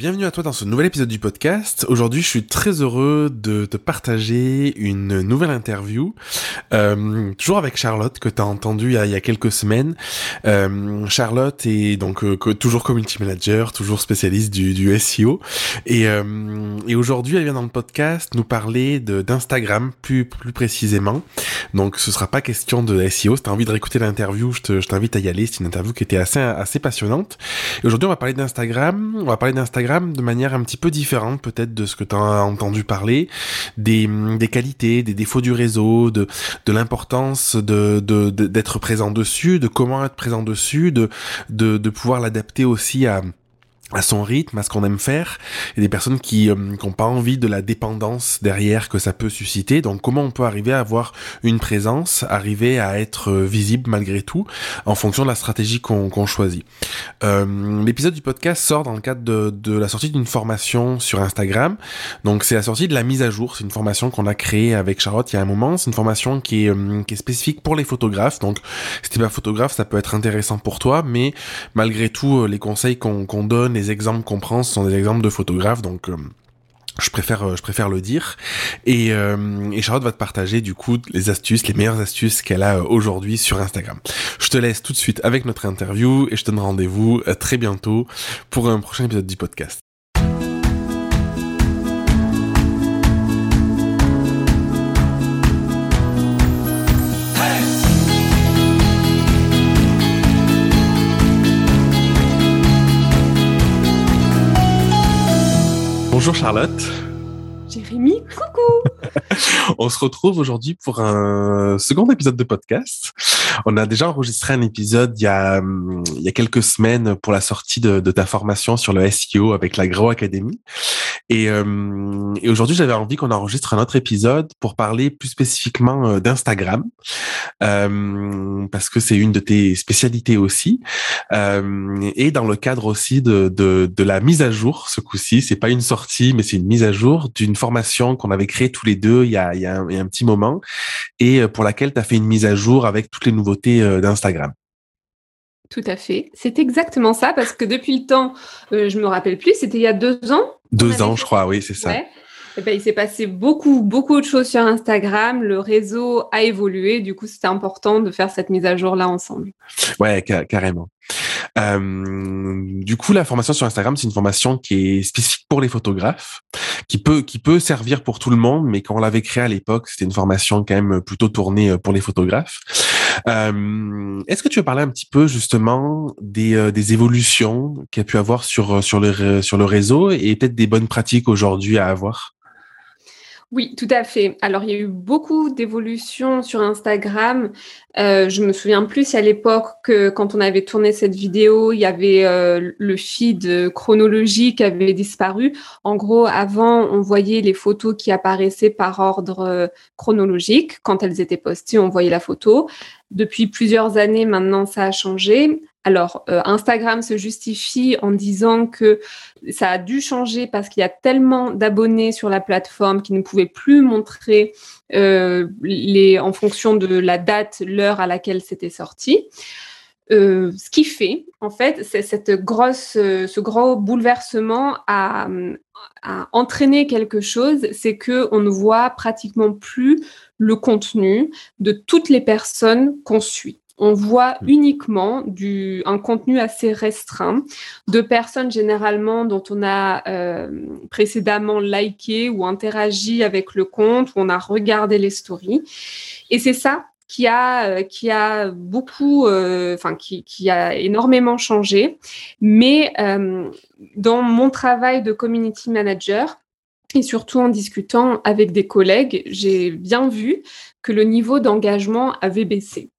bienvenue à toi dans ce nouvel épisode du podcast. Aujourd'hui, je suis très heureux de te partager une nouvelle interview, euh, toujours avec Charlotte que tu as entendu il y a, quelques semaines. Euh, Charlotte est donc euh, toujours community manager, toujours spécialiste du, SEO, et, euh, et aujourd'hui, elle vient dans le podcast nous parler d'Instagram plus plus précisément. Donc, ce sera pas question de SEO. Si t'as envie de réécouter l'interview, je t'invite à y aller. C'est une interview qui était assez assez passionnante. Et aujourd'hui, on va parler d'Instagram. On va parler d'Instagram De manière un petit peu différente peut-être de ce que tu as entendu parler, des, des qualités, des défauts du réseau, de, de l'importance de, de, d'être présent dessus, de comment être présent dessus, de, de, de pouvoir l'adapter aussi à à son rythme, à ce qu'on aime faire, et des personnes qui n'ont euh, pas envie de la dépendance derrière que ça peut susciter. Donc comment on peut arriver à avoir une présence, arriver à être euh, visible malgré tout, en fonction de la stratégie qu'on choisit. Euh, L'épisode du podcast sort dans le cadre de, de la sortie d'une formation sur Instagram. Donc c'est la sortie de la mise à jour. C'est une formation qu'on a créée avec Charlotte il y a un moment. C'est une formation qui est, euh, qui est spécifique pour les photographes. Donc si t'es pas photographe, ça peut être intéressant pour toi, mais malgré tout, les conseils qu'on donne les exemples qu'on prend, ce sont des exemples de photographes, donc euh, je préfère, euh, je préfère le dire. Et, euh, et, Charlotte va te partager du coup les astuces, les meilleures astuces qu'elle a aujourd'hui sur Instagram. Je te laisse tout de suite avec notre interview et je te donne rendez-vous très bientôt pour un prochain épisode du podcast. Bonjour Charlotte. Jérémy, coucou On se retrouve aujourd'hui pour un second épisode de podcast. On a déjà enregistré un épisode il y a, il y a quelques semaines pour la sortie de, ta formation sur le SEO avec la Grow Academy. Et, euh, et aujourd'hui, j'avais envie qu'on enregistre un autre épisode pour parler plus spécifiquement euh, d'Instagram, euh, parce que c'est une de tes spécialités aussi. Et dans le cadre aussi de, de, de la mise à jour, ce coup-ci, c'est pas une sortie, mais c'est une mise à jour d'une formation qu'on avait créée tous les deux il y a, il y a, un, il y a un petit moment, et pour laquelle tu as fait une mise à jour avec toutes les nouveautés d'Instagram. Tout à fait. C'est exactement ça, parce que depuis le temps, euh, je me rappelle plus, c'était il y a deux ans. Deux ans, je crois, oui, c'est ça. Eh ben, il s'est passé beaucoup, beaucoup de choses sur Instagram. Le réseau a évolué. Du coup, c'était important de faire cette mise à jour-là ensemble. Ouais, carrément. Euh, du coup, la formation sur Instagram, c'est une formation qui est spécifique pour les photographes, qui peut qui peut servir pour tout le monde, mais quand on l'avait créée à l'époque, c'était une formation quand même plutôt tournée euh, pour les photographes. Euh, Est-ce que tu veux parler un petit peu justement des, des évolutions qu'il y a pu avoir sur sur le sur le réseau et peut-être des bonnes pratiques aujourd'hui à avoir? Oui, tout à fait. Alors, il y a eu beaucoup d'évolutions sur Instagram. Euh, je me souviens plus à l'époque que quand on avait tourné cette vidéo, il y avait euh, le feed chronologique qui avait disparu. En gros, avant, on voyait les photos qui apparaissaient par ordre euh, chronologique. Quand elles étaient postées, on voyait la photo. Depuis plusieurs années maintenant, ça a changé. Alors, euh, Instagram se justifie en disant que ça a dû changer parce qu'il y a tellement d'abonnés sur la plateforme qu'ils ne pouvaient plus montrer euh, les, en fonction de la date, l'heure à laquelle c'était sorti. Euh, ce qui fait, en fait, cette ce gros bouleversement a, a entraîné quelque chose, c'est que on ne voit pratiquement plus le contenu de toutes les personnes qu'on suit on voit hmm. uniquement du, un contenu assez restreint de personnes généralement dont on a euh, précédemment liké ou interagi avec le compte, où on a regardé les stories. Et c'est ça qui a, euh, qui a beaucoup, euh, enfin, qui, qui, a énormément changé. Mais dans mon travail de community manager, et surtout en discutant avec des collègues, j'ai bien vu que le niveau d'engagement avait baissé.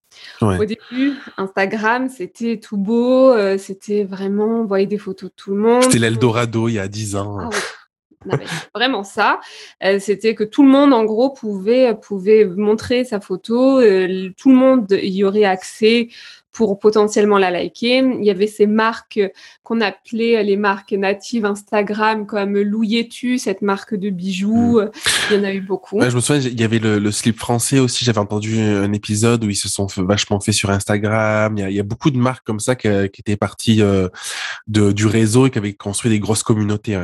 Au début, Instagram, c'était tout beau, euh, c'était vraiment, on voyait des photos de tout le monde. C'était l'Eldorado il y a 10 ans. Ah On avait vraiment ça. Euh, c'était que tout le monde, en gros, pouvait, pouvait montrer sa photo. Euh, tout le monde y aurait accès pour potentiellement la liker. Il y avait ces marques qu'on appelait les marques natives Instagram comme Louietu, cette marque de bijoux. Mm. Il y en a eu beaucoup. je me souviens, il y avait le, slip français aussi. J'avais entendu un épisode où ils se sont vachement fait sur Instagram. Il y, a, beaucoup de marques comme ça qui, étaient parties euh, de, du réseau et qui avaient construit des grosses communautés.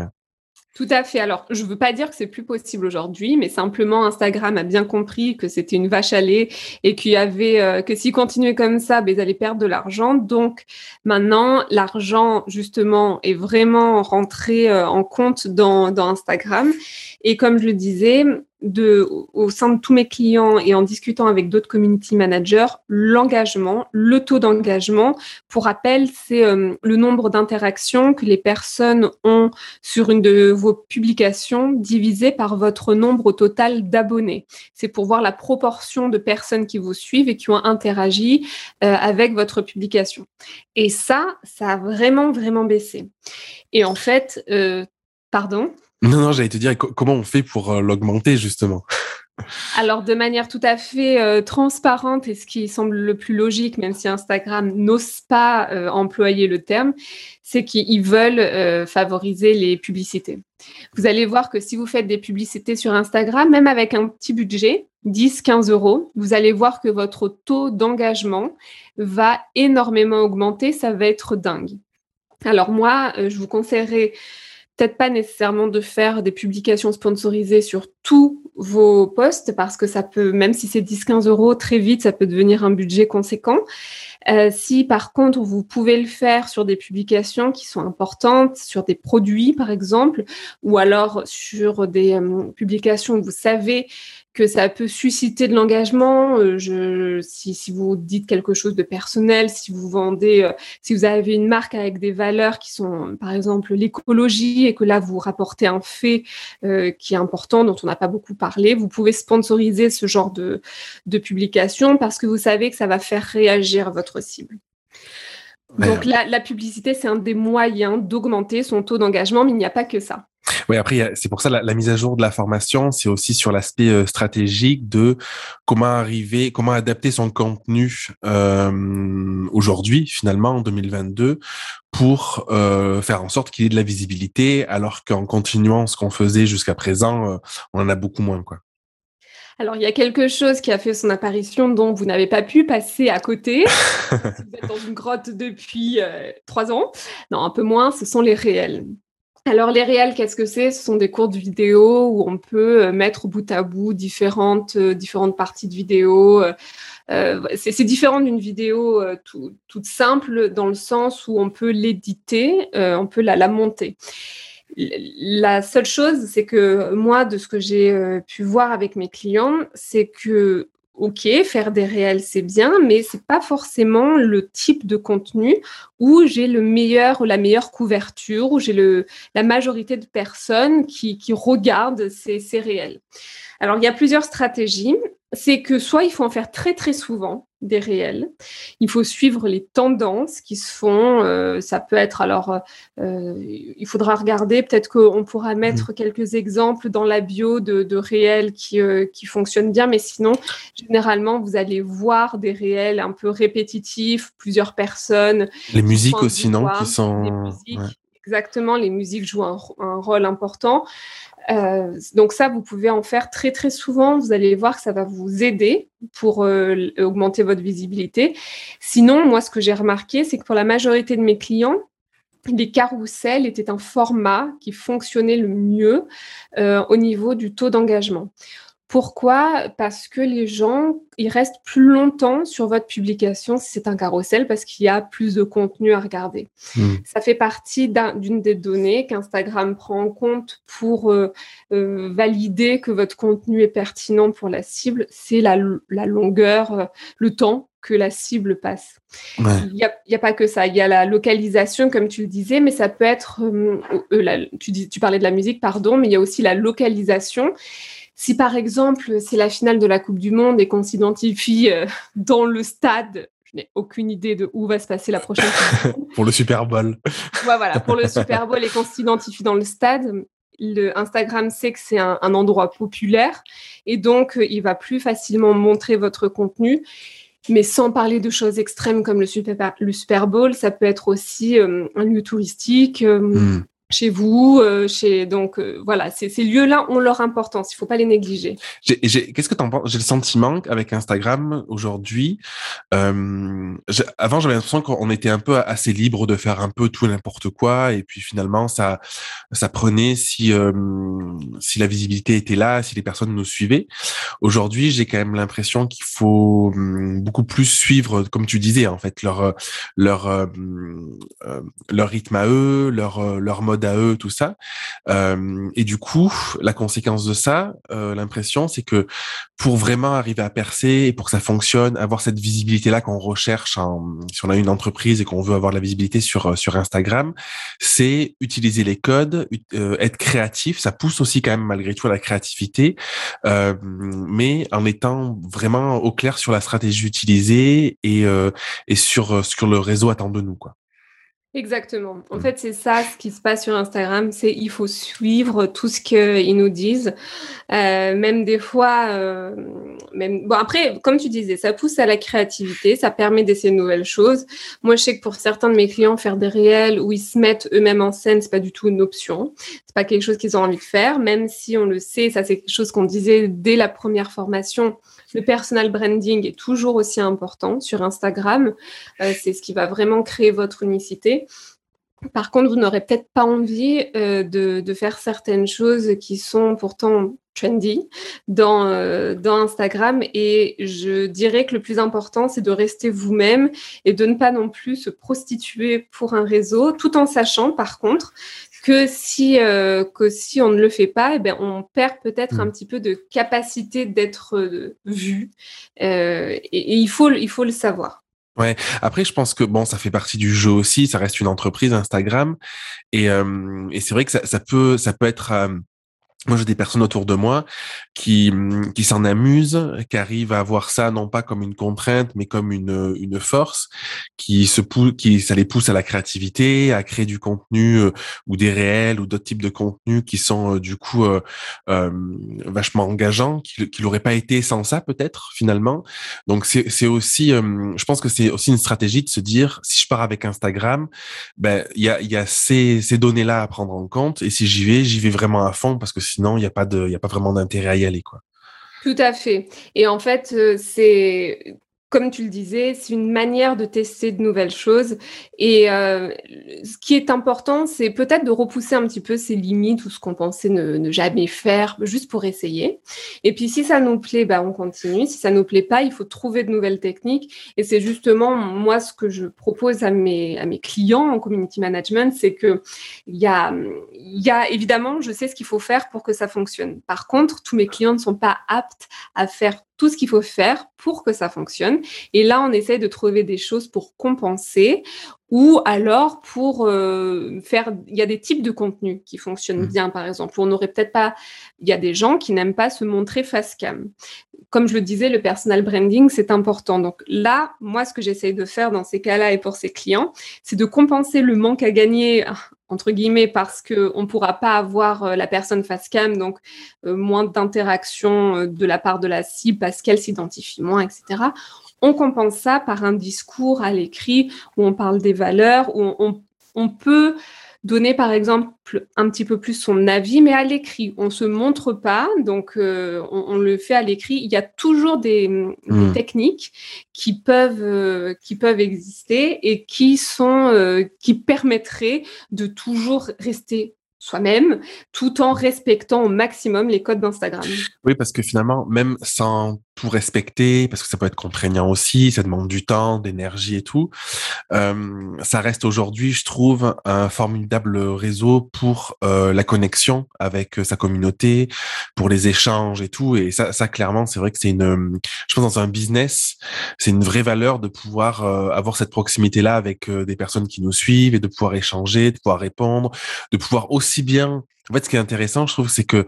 Tout à fait. Alors, je ne veux pas dire que c'est plus possible aujourd'hui, mais simplement Instagram a bien compris que c'était une vache à lait et qu'il y avait euh, que s'ils continuaient comme ça, ben, ils allaient perdre de l'argent. Donc maintenant, l'argent justement est vraiment rentré euh, en compte dans, dans Instagram. Et comme je le disais, de, au sein de tous mes clients et en discutant avec d'autres community managers, l'engagement, le taux d'engagement, pour rappel, c'est euh, le nombre d'interactions que les personnes ont sur une de vos publications divisé par votre nombre total d'abonnés. C'est pour voir la proportion de personnes qui vous suivent et qui ont interagi euh, avec votre publication. Et ça, ça a vraiment, vraiment baissé. Et en fait, euh, pardon non, non, j'allais te dire comment on fait pour euh, l'augmenter justement? Alors, de manière tout à fait euh, transparente et ce qui semble le plus logique, même si Instagram n'ose pas euh, employer le terme, c'est qu'ils veulent favoriser les publicités. Vous allez voir que si vous faites des publicités sur Instagram, même avec un petit budget, 10, 15 euros, vous allez voir que votre taux d'engagement va énormément augmenter. Ça va être dingue. Alors moi, je vous conseillerais peut-être pas nécessairement de faire des publications sponsorisées sur tous vos posts parce que ça peut, même si c'est 10-15 euros, très vite, ça peut devenir un budget conséquent. Euh, si par contre vous pouvez le faire sur des publications qui sont importantes, sur des produits par exemple, ou alors sur des euh, publications où vous savez que ça peut susciter de l'engagement. Euh, je, si, si, vous dites quelque chose de personnel, si vous vendez, euh, si vous avez une marque avec des valeurs qui sont, par exemple, l'écologie, et que là vous rapportez un fait euh, qui est important, dont on n'a pas beaucoup parlé, vous pouvez sponsoriser ce genre de, de publication parce que vous savez que ça va faire réagir votre cible. Donc la, la publicité, c'est un des moyens d'augmenter son taux d'engagement, mais il n'y a pas que ça. Oui, après, c'est pour ça la, la, mise à jour de la formation, c'est aussi sur l'aspect euh, stratégique de comment arriver, comment adapter son contenu euh, aujourd'hui, finalement, en 2022, pour euh, faire en sorte qu'il y ait de la visibilité, alors qu'en continuant ce qu'on faisait jusqu'à présent, on en a beaucoup moins, quoi. Alors, il y a quelque chose qui a fait son apparition dont vous n'avez pas pu passer à côté. vous êtes dans une grotte depuis trois ans. Non, un peu moins, ce sont les réels. Alors les réels, qu'est-ce que c'est? Ce sont des courtes vidéos où on peut euh, mettre bout à bout différentes, euh, différentes parties de vidéo. Euh, c'est différent d'une vidéo toute simple dans le sens où on peut l'éditer, on peut la, la, monter. La seule chose, c'est que moi, de ce que j'ai pu voir avec mes clients, c'est que ok, faire des réels, c'est bien, mais c'est pas forcément le type de contenu où j'ai le meilleur ou la meilleure couverture, où j'ai le la majorité de personnes qui, qui regardent ces, ces réels. Alors, il y a plusieurs stratégies. C'est que soit il faut en faire très très souvent des réels, il faut suivre les tendances qui se font. Euh, ça peut être alors, euh, il faudra regarder. Peut-être qu'on pourra mettre mmh. quelques exemples dans la bio de, de réels qui euh, qui fonctionnent bien, mais sinon, généralement, vous allez voir des réels un peu répétitifs, plusieurs personnes. Les musiques aussi, non, qui sont. Exactement, les musiques jouent un, un rôle important. Euh, donc ça, vous pouvez en faire très très souvent. Vous allez voir que ça va vous aider pour euh, augmenter votre visibilité. Sinon, moi, ce que j'ai remarqué, c'est que pour la majorité de mes clients, les carousels étaient un format qui fonctionnait le mieux euh, au niveau du taux d'engagement. Pourquoi? Parce que les gens, ils restent plus longtemps sur votre publication si c'est un carrousel parce qu'il y a plus de contenu à regarder. Hmm. Ça fait partie d'une des données qu'Instagram prend en compte pour euh, euh, valider que votre contenu est pertinent pour la cible. C'est la, la, longueur, euh, le temps que la cible passe. Il n'y a, a, pas que ça. Il y a la localisation, comme tu le disais, mais ça peut être, tu, dis, tu parlais de la musique, pardon, mais il y a aussi la localisation. Si par exemple c'est la finale de la Coupe du Monde et qu'on s'identifie euh, dans le stade, je n'ai aucune idée de où va se passer la prochaine Pour le Super Bowl. voilà, pour le Super Bowl et qu'on s'identifie dans le stade, le Instagram sait que c'est un, endroit populaire et donc il va plus facilement montrer votre contenu. Mais sans parler de choses extrêmes comme le Super, le Super Bowl, ça peut être aussi un lieu touristique. Hmm chez vous, euh, chez donc euh, voilà, ces, lieux-là ont leur importance. Il faut pas les négliger. Qu'est-ce que tu en penses? J'ai le sentiment qu'avec Instagram aujourd'hui, euh, avant j'avais l'impression qu'on était un peu assez libre de faire un peu tout n'importe quoi, et puis finalement ça ça prenait si si la visibilité était là, si les personnes nous suivaient. Aujourd'hui, j'ai quand même l'impression qu'il faut hum, beaucoup plus suivre, comme tu disais en fait, leur leur leur rythme à eux, leur leur mode à eux, tout ça. Euh, et du coup, la conséquence de ça, euh, l'impression, c'est que pour vraiment arriver à percer et pour que ça fonctionne, avoir cette visibilité-là qu'on recherche si on a une entreprise et qu'on veut avoir de la visibilité sur, euh, sur Instagram, c'est utiliser les codes, être créatif. Ça pousse aussi quand même malgré tout à la créativité, mais en étant vraiment au clair sur la stratégie utilisée et, et sur, sur le réseau attend de nous. Quoi. Exactement. En mm. fait, c'est ça ce qui se passe sur Instagram, c'est il faut suivre tout ce qu'ils nous disent. Euh, même des fois, euh, même bon après, comme tu disais, ça pousse à la créativité, ça permet d'essayer de nouvelles choses. Moi, je sais que pour certains de mes clients, faire des réels où ils se mettent eux-mêmes en scène, c'est pas du tout une option. C'est pas quelque chose qu'ils ont envie de faire, même si on le sait. Ça, c'est quelque chose qu'on disait dès la première formation le personal branding est toujours aussi important sur Instagram. Euh, c'est ce qui va vraiment créer votre unicité. Par contre, vous n'aurez peut-être pas envie euh, de, faire certaines choses qui sont pourtant trendy dans, euh, dans Instagram. Et je dirais que le plus important, c'est de rester vous-même et de ne pas non plus se prostituer pour un réseau, tout en sachant par contre que si, euh, que si on ne le fait pas, eh bien, on perd peut-être mm. un petit peu de capacité d'être vu. Et, il, faut, il faut le savoir. Ouais. Après, je pense que bon, ça fait partie du jeu aussi. Ça reste une entreprise Instagram, et, et c'est vrai que ça, ça, peut, ça peut être moi, j'ai des personnes autour de moi qui, qui s'en amusent, qui arrivent à voir ça non pas comme une contrainte, mais comme une, une force, qui se qui ça les pousse à la créativité, à créer du contenu euh, ou des réels ou d'autres types de contenus qui sont euh, du coup euh, euh, vachement engageants, qui, qui l'auraient pas été sans ça peut-être finalement. Donc c'est, aussi, je pense que c'est aussi une stratégie de se dire si je pars avec Instagram, ben il y a, y a ces, ces données là à prendre en compte et si j'y vais, j'y vais vraiment à fond parce que il n'y a, pas de, a pas vraiment d'intérêt à y aller. Quoi. Tout à fait. Et en fait, euh, c'est comme tu le disais, c'est une manière de tester de nouvelles choses. Et euh, ce qui est important, c'est peut-être de repousser un petit peu ses limites ou ce qu'on pensait ne, jamais faire, juste pour essayer. Et puis si ça nous plaît, bah, on continue. Si ça nous plaît pas, il faut trouver de nouvelles techniques. Et c'est justement moi ce que je propose à mes, à mes clients en community management, c'est que il y a, y a évidemment, je sais ce qu'il faut faire pour que ça fonctionne. Par contre, tous mes clients ne sont pas aptes à faire tout ce qu'il faut faire pour que ça fonctionne. Et là, on essaie de trouver des choses pour compenser ou alors pour euh, faire, il y a des types de contenus qui fonctionnent mmh. bien, par exemple. On n'aurait peut-être pas, il y a des gens qui n'aiment pas se montrer face cam. Comme je le disais, le personal branding, c'est important. Donc là, moi, ce que j'essaye de faire dans ces cas-là et pour ces clients, c'est de compenser le manque à gagner entre guillemets parce que on pourra pas avoir euh, la personne face cam, donc euh, moins d'interaction de la part de la cible parce qu'elle s'identifie moins, etc. On compense ça par un discours à l'écrit où on parle des valeurs, où on, peut donner par exemple un petit peu plus son avis, mais à l'écrit. On se montre pas, donc euh, on, le fait à l'écrit. Il y a toujours des, hmm. techniques qui peuvent euh, qui peuvent exister et qui sont euh, qui permettraient de toujours rester soi-même, tout en respectant au maximum les codes d'Instagram. Oui, parce que finalement, même sans tout respecter, parce que ça peut être contraignant aussi, ça demande du temps, d'énergie et tout. Euh, ça reste aujourd'hui, je trouve, un formidable réseau pour euh, la connexion avec euh, sa communauté, pour les échanges et tout. Et ça, clairement, c'est vrai que c'est une, je pense dans un business, c'est une vraie valeur de pouvoir avoir cette proximité-là avec des personnes qui nous suivent et de pouvoir échanger, de pouvoir répondre, de pouvoir aussi aussi bien en fait, ce qui est intéressant, je trouve, c'est que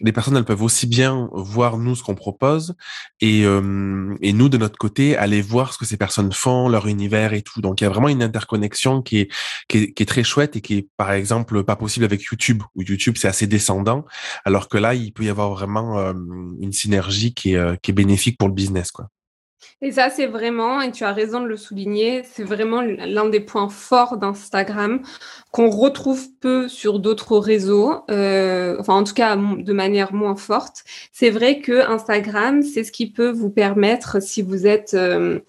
les personnes, elles peuvent aussi bien voir nous ce qu'on propose et, et nous, de notre côté, aller voir ce que ces personnes font, leur univers et tout. Donc, il y a vraiment une interconnexion qui est, qui est, très chouette et qui est, par exemple, pas possible avec YouTube, où YouTube, c'est assez descendant, alors que là, il peut y avoir vraiment une synergie qui est, euh, qui est bénéfique pour le business, quoi. Et ça, c'est vraiment, et tu as raison de le souligner, c'est vraiment l'un des points forts d'Instagram qu'on retrouve peu sur d'autres réseaux, euh, enfin en tout cas de manière moins forte. C'est vrai que Instagram, c'est ce qui peut vous permettre, si vous êtes euh,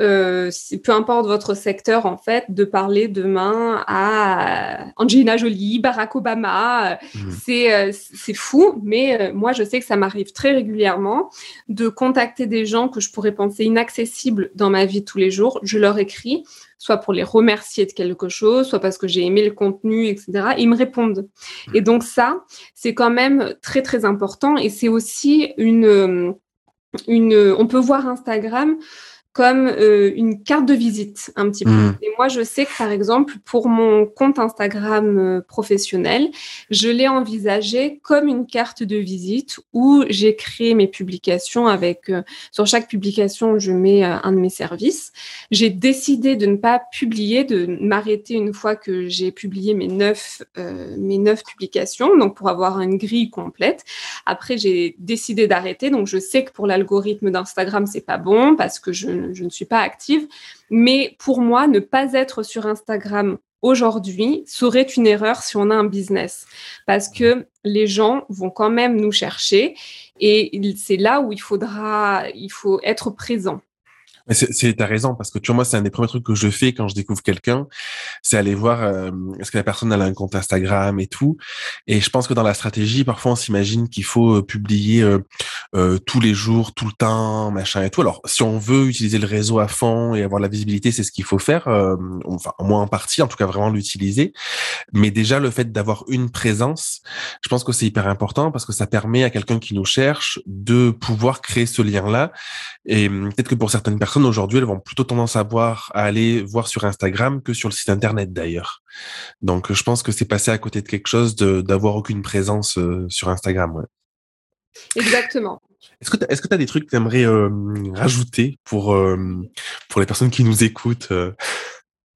euh, peu importe votre secteur, en fait, de parler demain à Angelina Jolie, Barack Obama. Mmh. C'est, euh, c'est fou, mais euh, moi, je sais que ça m'arrive très régulièrement de contacter des gens que je pourrais penser inaccessibles dans ma vie tous les jours. Je leur écris, soit pour les remercier de quelque chose, soit parce que j'ai aimé le contenu, etc. Ils me répondent. Mmh. Et donc ça, c'est quand même très, très important. Et c'est aussi une... une on peut voir Instagram comme euh, une carte de visite un petit peu. Mmh. Et moi, je sais que par exemple, pour mon compte Instagram euh, professionnel, je l'ai envisagé comme une carte de visite où j'ai créé mes publications avec, euh, sur chaque publication, je mets un de mes services. J'ai décidé de ne pas publier, de m'arrêter une fois que j'ai publié mes neuf, mes neuf publications, donc pour avoir une grille complète. Après, j'ai décidé d'arrêter, donc je sais que pour l'algorithme d'Instagram, c'est pas bon parce que je je ne suis pas active. Mais pour moi, ne pas être sur Instagram aujourd'hui serait une erreur si on a un business parce que les gens vont quand même nous chercher et c'est là où il faudra, il faut être présent. C'est, t'as raison, parce que tu vois, moi, c'est un des premiers trucs que je fais quand je découvre quelqu'un, c'est aller voir euh, est-ce que la personne a un compte Instagram et tout. Et je pense que dans la stratégie, parfois, on s'imagine qu'il faut euh, publier euh, tous les jours, tout le temps, machin et tout. Alors, si on veut utiliser le réseau à fond et avoir la visibilité, c'est ce qu'il faut faire, enfin, au moins en partie, en tout cas, vraiment l'utiliser. Mais déjà, le fait d'avoir une présence, je pense que c'est hyper important parce que ça permet à quelqu'un qui nous cherche de pouvoir créer ce lien-là. Et hum, peut-être que pour certaines personnes, aujourd'hui, elles vont plutôt tendance à voir, à aller voir sur Instagram que sur le site internet d'ailleurs. Donc, je pense que c'est passé à côté de quelque chose d'avoir aucune présence euh, sur Instagram. Ouais. Exactement. Est-ce que tu est as des trucs que tu aimerais euh, rajouter pour, euh, pour les personnes qui nous écoutent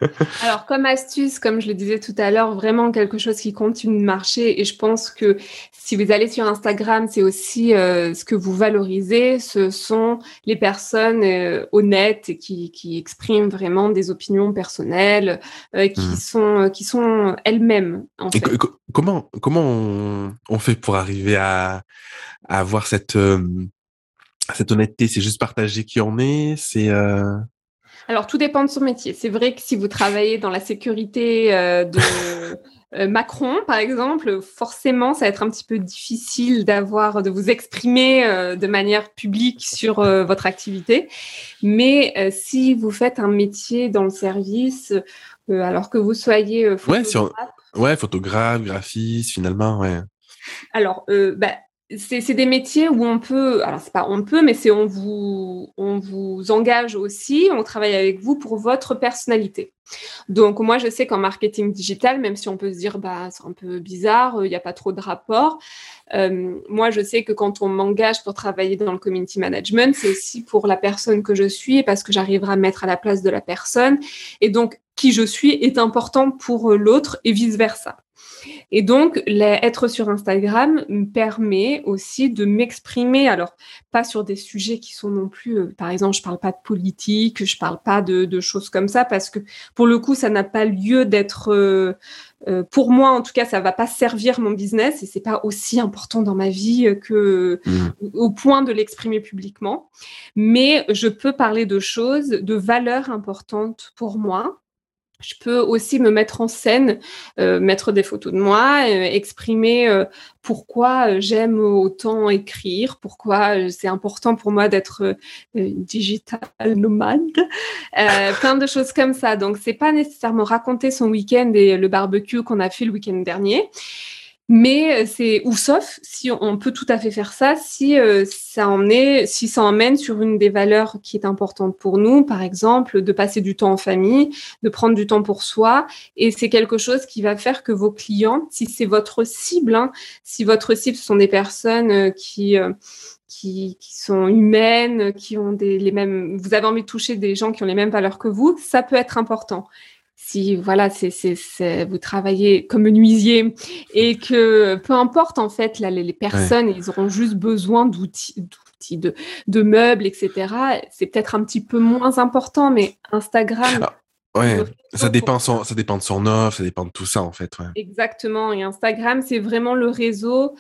Alors, comme astuce, comme je le disais tout à l'heure, vraiment quelque chose qui continue de marcher. Et je pense que si vous allez sur Instagram, c'est aussi euh, ce que vous valorisez. Ce sont les personnes euh, honnêtes et qui, qui, expriment vraiment des opinions personnelles, euh, qui, mmh. sont, qui sont elles-mêmes. En fait. comment comment on, fait pour arriver à, à avoir cette, cette honnêteté? C'est juste partager qui on est? C'est alors, tout dépend de son métier. C'est vrai que si vous travaillez dans la sécurité euh, de euh, Macron, par exemple, forcément, ça va être un petit peu difficile d'avoir, de vous exprimer euh, de manière publique sur votre activité. Mais si vous faites un métier dans le service, alors que vous soyez photographe, ouais, photographe, graphiste, finalement, ouais. Alors, bah, c'est des métiers où on peut, alors c'est pas on peut, mais c'est on vous, on vous engage aussi, on travaille avec vous pour votre personnalité. Donc moi je sais qu'en marketing digital, même si on peut se dire bah c'est un peu bizarre, il n'y a pas trop de rapport. Euh, moi je sais que quand on m'engage pour travailler dans le community management, c'est aussi pour la personne que je suis parce que j'arriverai à mettre à la place de la personne et donc qui je suis est important pour l'autre et vice versa. Et donc, être sur Instagram me permet aussi de m'exprimer, alors pas sur des sujets qui sont non plus, euh, par exemple, je parle pas de politique, je parle pas de, choses comme ça, parce que pour le coup, ça n'a pas lieu d'être, euh, euh, pour moi en tout cas, ça va pas servir mon business et c'est pas aussi important dans ma vie que mmh. au point de l'exprimer publiquement. Mais je peux parler de choses, de valeurs importantes pour moi je peux aussi me mettre en scène, euh, mettre des photos de moi, euh, exprimer euh, pourquoi j'aime autant écrire, pourquoi c'est important pour moi d'être digital nomade, plein de choses comme ça. Donc c'est pas nécessairement raconter son week-end et le barbecue qu'on a fait le week-end dernier, Mais c'est ou sauf si on peut tout à fait faire ça si ça en si ça emmène sur une des valeurs qui est importante pour nous, par exemple de passer du temps en famille, de prendre du temps pour soi, et c'est quelque chose qui va faire que vos clients, si c'est votre cible, hein, si votre cible sont des personnes qui qui, qui, sont humaines, qui ont des, les mêmes. Vous avez envie de toucher des gens qui ont les mêmes valeurs que vous, ça peut être important. Si voilà, c'est, c'est, vous travaillez comme menuisier et que peu importe en fait, là, les, personnes, ils auront juste besoin d'outils, d'outils de, de, meubles, etc. C'est peut-être un petit peu moins important, mais Instagram. Ah, ouais, ça dépend, son, ça dépend de son offre, ça dépend de tout ça en fait. Ouais. Exactement. Et Instagram, c'est vraiment le réseau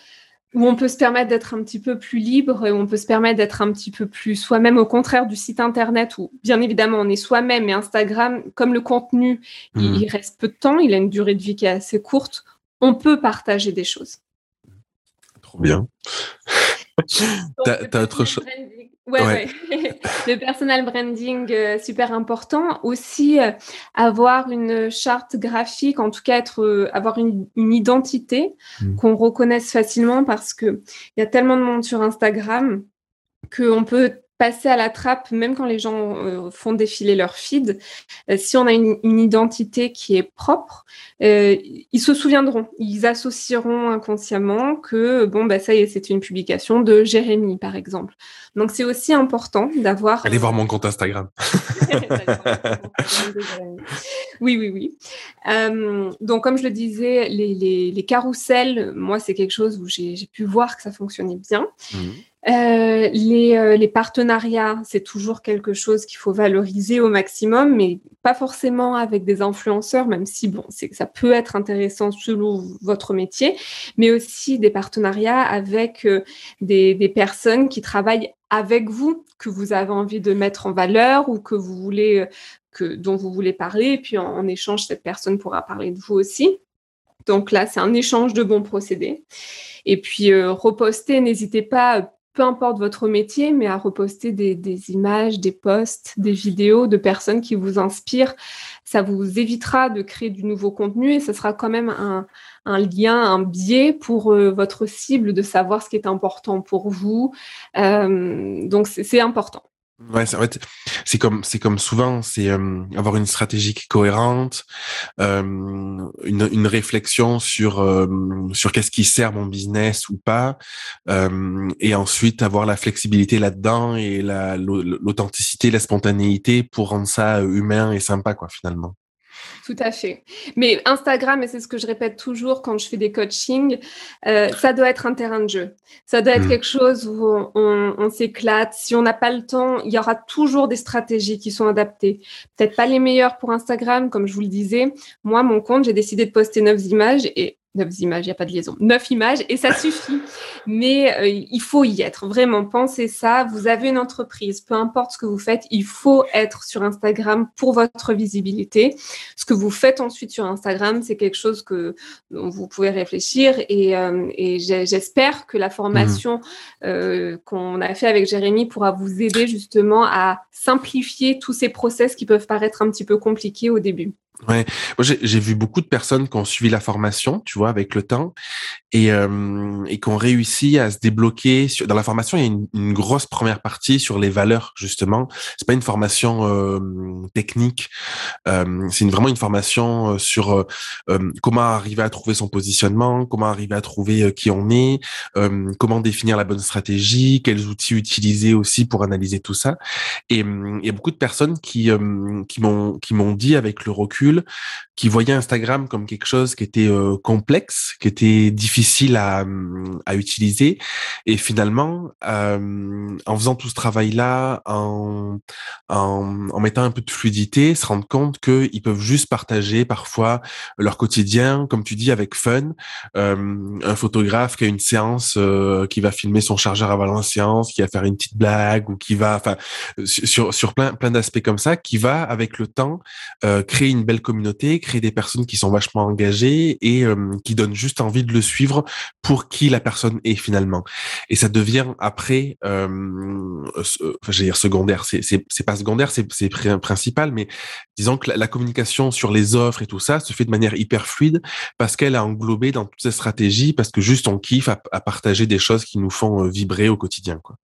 où on peut se permettre d'être un petit peu plus libre, où on peut se permettre d'être un petit peu plus soi-même, au contraire du site internet où, bien évidemment, on est soi-même, mais Instagram, comme le contenu, il, mmh. reste peu de temps, il a une durée de vie qui est assez courte, on peut partager des choses. Trop bien. T'as autre chose Ouais, le personal branding, euh, super important. Aussi, euh, avoir une charte graphique, en tout cas, être, euh, avoir une, identité mmh. qu'on reconnaisse facilement parce que il y a tellement de monde sur Instagram qu'on peut passer à la trappe, même quand les gens euh, font défiler leur feed, euh, si on a une, identité qui est propre, euh, ils se souviendront, ils associeront inconsciemment que bon bah ça y est, c'est une publication de Jérémy par exemple. Donc c'est aussi important d'avoir. Allez voir mon compte Instagram. oui oui oui. donc comme je le disais, les, les, les carousels, moi c'est quelque chose où j'ai pu voir que ça fonctionnait bien. Mmh. Euh, les, euh, les, partenariats, c'est toujours quelque chose qu'il faut valoriser au maximum, mais pas forcément avec des influenceurs, même si bon, ça peut être intéressant selon votre métier, mais aussi des partenariats avec euh, des, personnes qui travaillent avec vous, que vous avez envie de mettre en valeur ou que vous voulez que dont vous voulez parler, et puis en, échange, cette personne pourra parler de vous aussi. Donc là, c'est un échange de bons procédés. Et puis, reposter, n'hésitez pas peu importe votre métier, mais à reposter des, images, des posts, des vidéos de personnes qui vous inspirent. Ça vous évitera de créer du nouveau contenu et ce sera quand même un, lien, un biais pour euh, votre cible de savoir ce qui est important pour vous. Euh, donc c'est important. Ouais, c'est en fait, c'est comme c'est comme souvent, c'est euh, avoir une stratégie cohérente, euh, une, une réflexion sur euh, sur qu'est-ce qui sert mon business ou pas, euh, et ensuite avoir la flexibilité là-dedans et la l'authenticité, la spontanéité pour rendre ça humain et sympa quoi finalement. Tout à fait. Mais Instagram, et c'est ce que je répète toujours quand je fais des coachings, euh, ça doit être un terrain de jeu. Ça doit être mmh. quelque chose où on, s'éclate. Si on n'a pas le temps, il y aura toujours des stratégies qui sont adaptées. Peut-être pas les meilleures pour Instagram, comme je vous le disais. Moi, mon compte, j'ai décidé de poster neuf images et neuf images, il n'y a pas de liaison, neuf images et ça suffit. Mais euh, il faut y être, vraiment, pensez ça. Vous avez une entreprise, peu importe ce que vous faites, il faut être sur Instagram pour votre visibilité. Ce que vous faites ensuite sur Instagram, c'est quelque chose que dont vous pouvez réfléchir et, euh, et j'espère que la formation mmh. euh, qu'on a fait avec Jérémy pourra vous aider justement à simplifier tous ces process qui peuvent paraître un petit peu compliqués au début. Ouais, moi j'ai vu beaucoup de personnes qui ont suivi la formation, tu vois, avec le temps, et, euh, et qui ont réussi à se débloquer. Sur, dans la formation, il y a une, grosse première partie sur les valeurs justement. C'est pas une formation euh, technique, euh, c'est vraiment une formation sur comment arriver à trouver son positionnement, comment arriver à trouver qui on est, comment définir la bonne stratégie, quels outils utiliser aussi pour analyser tout ça. Et il y a beaucoup de personnes qui qui m'ont qui m'ont dit avec le recul qui voyait Instagram comme quelque chose qui était euh, complexe, qui était difficile à, à utiliser. Et finalement, euh, en faisant tout ce travail-là, en, mettant un peu de fluidité, se rendre compte qu'ils peuvent juste partager parfois leur quotidien, comme tu dis, avec fun. Euh, un photographe qui a une séance, qui va filmer son chargeur la séance, qui va faire une petite blague ou qui va, enfin, sur, sur plein, plein d'aspects comme ça, qui va, avec le temps, créer une belle communauté, créer des personnes qui sont vachement engagées et qui donnent juste envie de le suivre pour qui la personne est finalement. Et ça devient après, euh, enfin, dire secondaire, c'est pas secondaire, c'est c'est principal, mais disons que la, communication sur les offres et tout ça se fait de manière hyper fluide parce qu'elle a englobé dans toutes ces stratégies, parce que juste on kiffe à, partager des choses qui nous font vibrer au quotidien, quoi.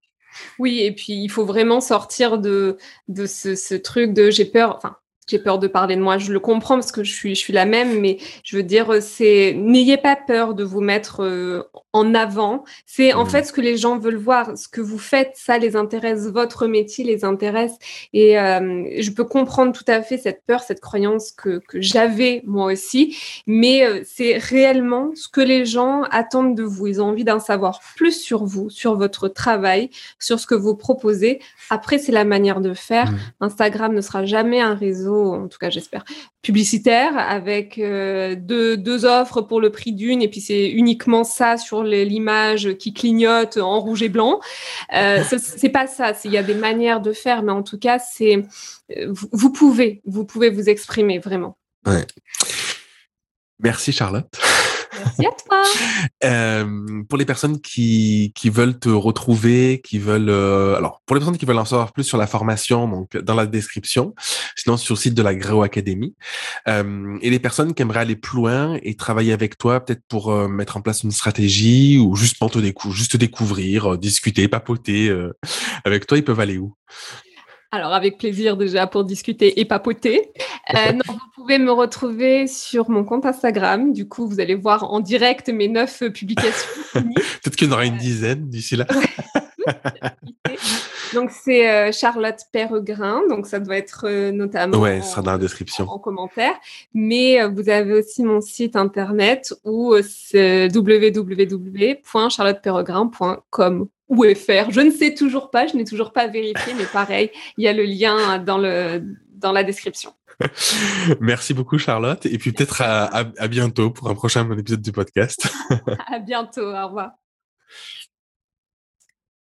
Oui, et puis il faut vraiment sortir de, de ce, ce truc de j'ai peur, enfin j'ai peur de parler de moi. Je le comprends parce que je suis, je suis la même, mais je veux dire, c'est n'ayez pas peur de vous mettre euh, en avant. C'est en mmh. fait ce que les gens veulent voir, ce que vous faites, ça les intéresse, votre métier les intéresse. Et euh, je peux comprendre tout à fait cette peur, cette croyance que, que j'avais moi aussi, mais euh, c'est réellement ce que les gens attendent de vous. Ils ont envie d'en savoir plus sur vous, sur votre travail, sur ce que vous proposez. Après, c'est la manière de faire. Mmh. Instagram ne sera jamais un réseau en tout cas j'espère, publicitaire avec euh, deux, offres pour le prix d'une et puis c'est uniquement ça sur l'image qui clignote en rouge et blanc. Euh, c'est pas ça. Il y a des manières de faire, mais en tout cas c'est euh, vous, vous, pouvez vous pouvez vous exprimer vraiment. Ouais. Merci Charlotte. Euh, pour les personnes qui, qui veulent te retrouver, qui veulent... Euh, alors, pour les personnes qui veulent en savoir plus sur la formation, donc dans la description, sinon sur le site de la Gréo Academy. Euh, et les personnes qui aimeraient aller plus loin et travailler avec toi, peut-être pour euh, mettre en place une stratégie ou juste pour te, décou juste découvrir, euh, discuter, papoter avec toi, ils peuvent aller où? Alors, avec plaisir déjà pour discuter et papoter. Euh, non, vous pouvez me retrouver sur mon compte Instagram. Du coup, vous allez voir en direct mes neuf publications. Peut-être qu'il y en aura une dizaine d'ici là. donc, c'est euh, Charlotte Peregrin. Donc, ça doit être euh, notamment. Ouais, ça sera dans la description. En, commentaire. Mais vous avez aussi mon site internet où c'est www.charlotteperegrin.com ou FR. Je ne sais toujours pas, je n'ai toujours pas vérifié, mais pareil, il y a le lien dans, le, dans la description. Merci beaucoup Charlotte et puis peut-être à, à, bientôt pour un prochain épisode du podcast. à bientôt, au revoir.